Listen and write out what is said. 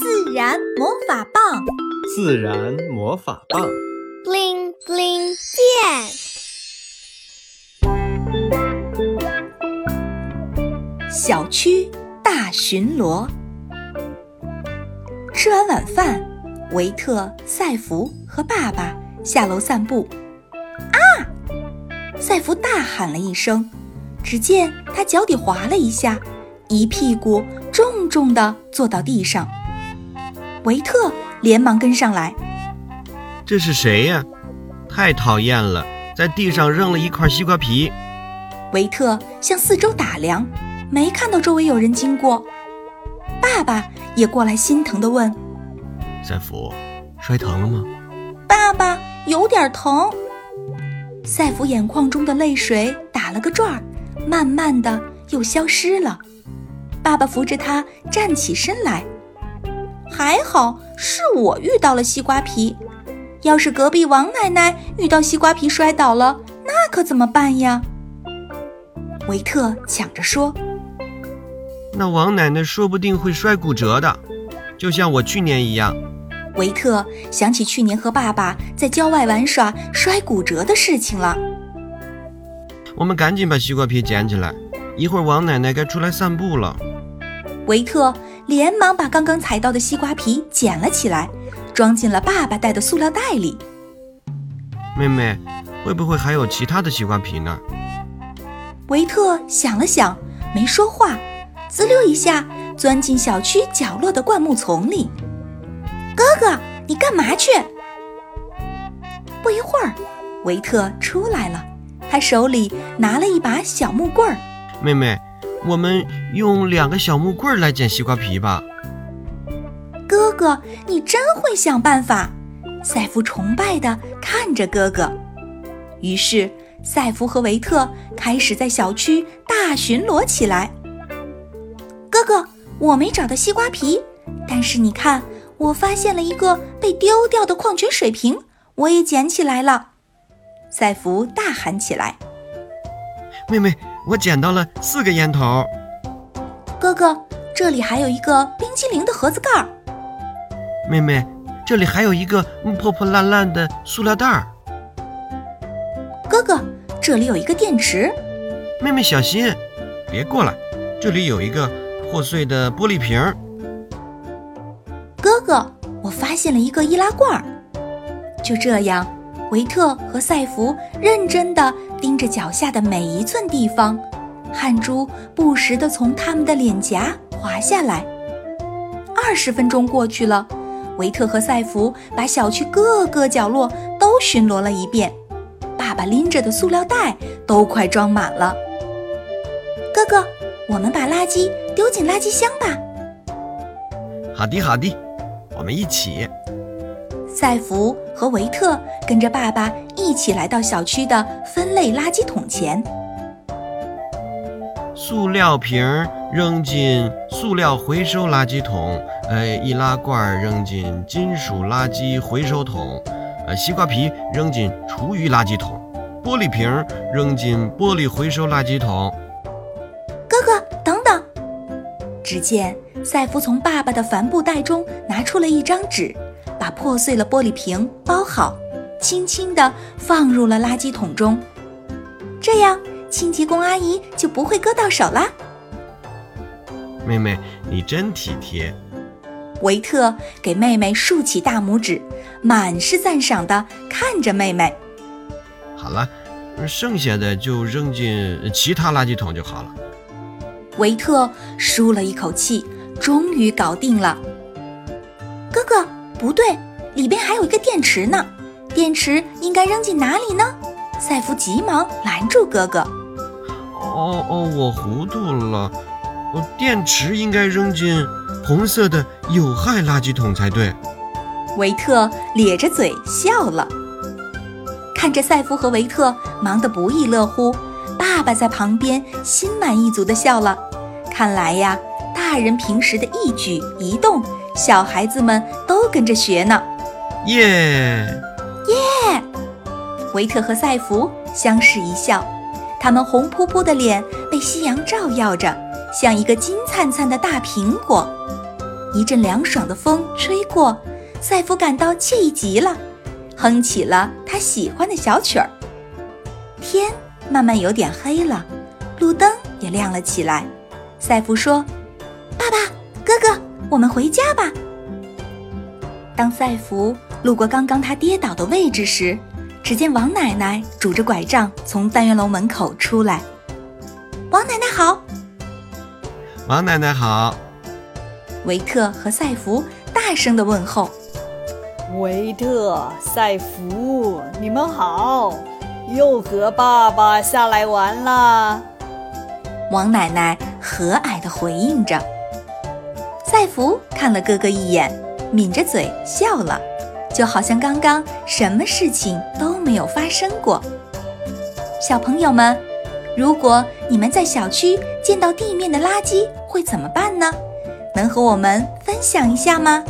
自然魔法棒，自然魔法棒，bling bling 变。小区大巡逻。吃完晚饭，维特、赛弗和爸爸下楼散步。啊！赛弗大喊了一声，只见他脚底滑了一下，一屁股重重地坐到地上。维特连忙跟上来。这是谁呀？太讨厌了，在地上扔了一块西瓜皮。维特向四周打量。没看到周围有人经过，爸爸也过来，心疼地问：“赛弗，摔疼了吗？”爸爸有点疼。赛弗眼眶中的泪水打了个转儿，慢慢的又消失了。爸爸扶着他站起身来，还好是我遇到了西瓜皮，要是隔壁王奶奶遇到西瓜皮摔倒了，那可怎么办呀？维特抢着说。那王奶奶说不定会摔骨折的，就像我去年一样。维特想起去年和爸爸在郊外玩耍摔骨折的事情了。我们赶紧把西瓜皮捡起来，一会儿王奶奶该出来散步了。维特连忙把刚刚踩到的西瓜皮捡了起来，装进了爸爸带的塑料袋里。妹妹，会不会还有其他的西瓜皮呢？维特想了想，没说话。滋溜一下，钻进小区角落的灌木丛里。哥哥，你干嘛去？不一会儿，维特出来了，他手里拿了一把小木棍儿。妹妹，我们用两个小木棍来捡西瓜皮吧。哥哥，你真会想办法。赛弗崇拜地看着哥哥。于是，赛弗和维特开始在小区大巡逻起来。哥哥，我没找到西瓜皮，但是你看，我发现了一个被丢掉的矿泉水瓶，我也捡起来了。赛弗大喊起来：“妹妹，我捡到了四个烟头。”哥哥，这里还有一个冰激凌的盒子盖儿。妹妹，这里还有一个破破烂烂的塑料袋儿。哥哥，这里有一个电池。妹妹，小心，别过来，这里有一个。破碎的玻璃瓶儿，哥哥，我发现了一个易拉罐儿。就这样，维特和赛弗认真地盯着脚下的每一寸地方，汗珠不时地从他们的脸颊滑下来。二十分钟过去了，维特和赛弗把小区各个角落都巡逻了一遍，爸爸拎着的塑料袋都快装满了。哥哥。我们把垃圾丢进垃圾箱吧。好的，好的，我们一起。赛弗和维特跟着爸爸一起来到小区的分类垃圾桶前。塑料瓶扔进塑料回收垃圾桶，呃，易拉罐扔进金属垃圾回收桶，呃，西瓜皮扔进厨余垃圾桶，玻璃瓶扔进玻璃回收垃圾桶。哥哥，等等只见赛夫从爸爸的帆布袋中拿出了一张纸，把破碎了玻璃瓶包好，轻轻地放入了垃圾桶中。这样，清洁工阿姨就不会割到手啦。妹妹，你真体贴。维特给妹妹竖起大拇指，满是赞赏地看着妹妹。好了，剩下的就扔进其他垃圾桶就好了。维特舒了一口气，终于搞定了。哥哥，不对，里边还有一个电池呢。电池应该扔进哪里呢？赛弗急忙拦住哥哥。哦哦，我糊涂了。电池应该扔进红色的有害垃圾桶才对。维特咧着嘴笑了，看着赛弗和维特忙得不亦乐乎，爸爸在旁边心满意足地笑了。看来呀，大人平时的一举一动，小孩子们都跟着学呢。耶耶！维特和赛弗相视一笑，他们红扑扑的脸被夕阳照耀着，像一个金灿灿的大苹果。一阵凉爽的风吹过，赛弗感到惬意极了，哼起了他喜欢的小曲儿。天慢慢有点黑了，路灯也亮了起来。赛弗说：“爸爸，哥哥，我们回家吧。”当赛弗路过刚刚他跌倒的位置时，只见王奶奶拄着拐杖从单元楼门口出来。王奶奶好，王奶奶好。维特和赛弗大声的问候。维特、赛弗，你们好，又和爸爸下来玩啦。王奶奶和蔼的回应着。赛弗看了哥哥一眼，抿着嘴笑了，就好像刚刚什么事情都没有发生过。小朋友们，如果你们在小区见到地面的垃圾，会怎么办呢？能和我们分享一下吗？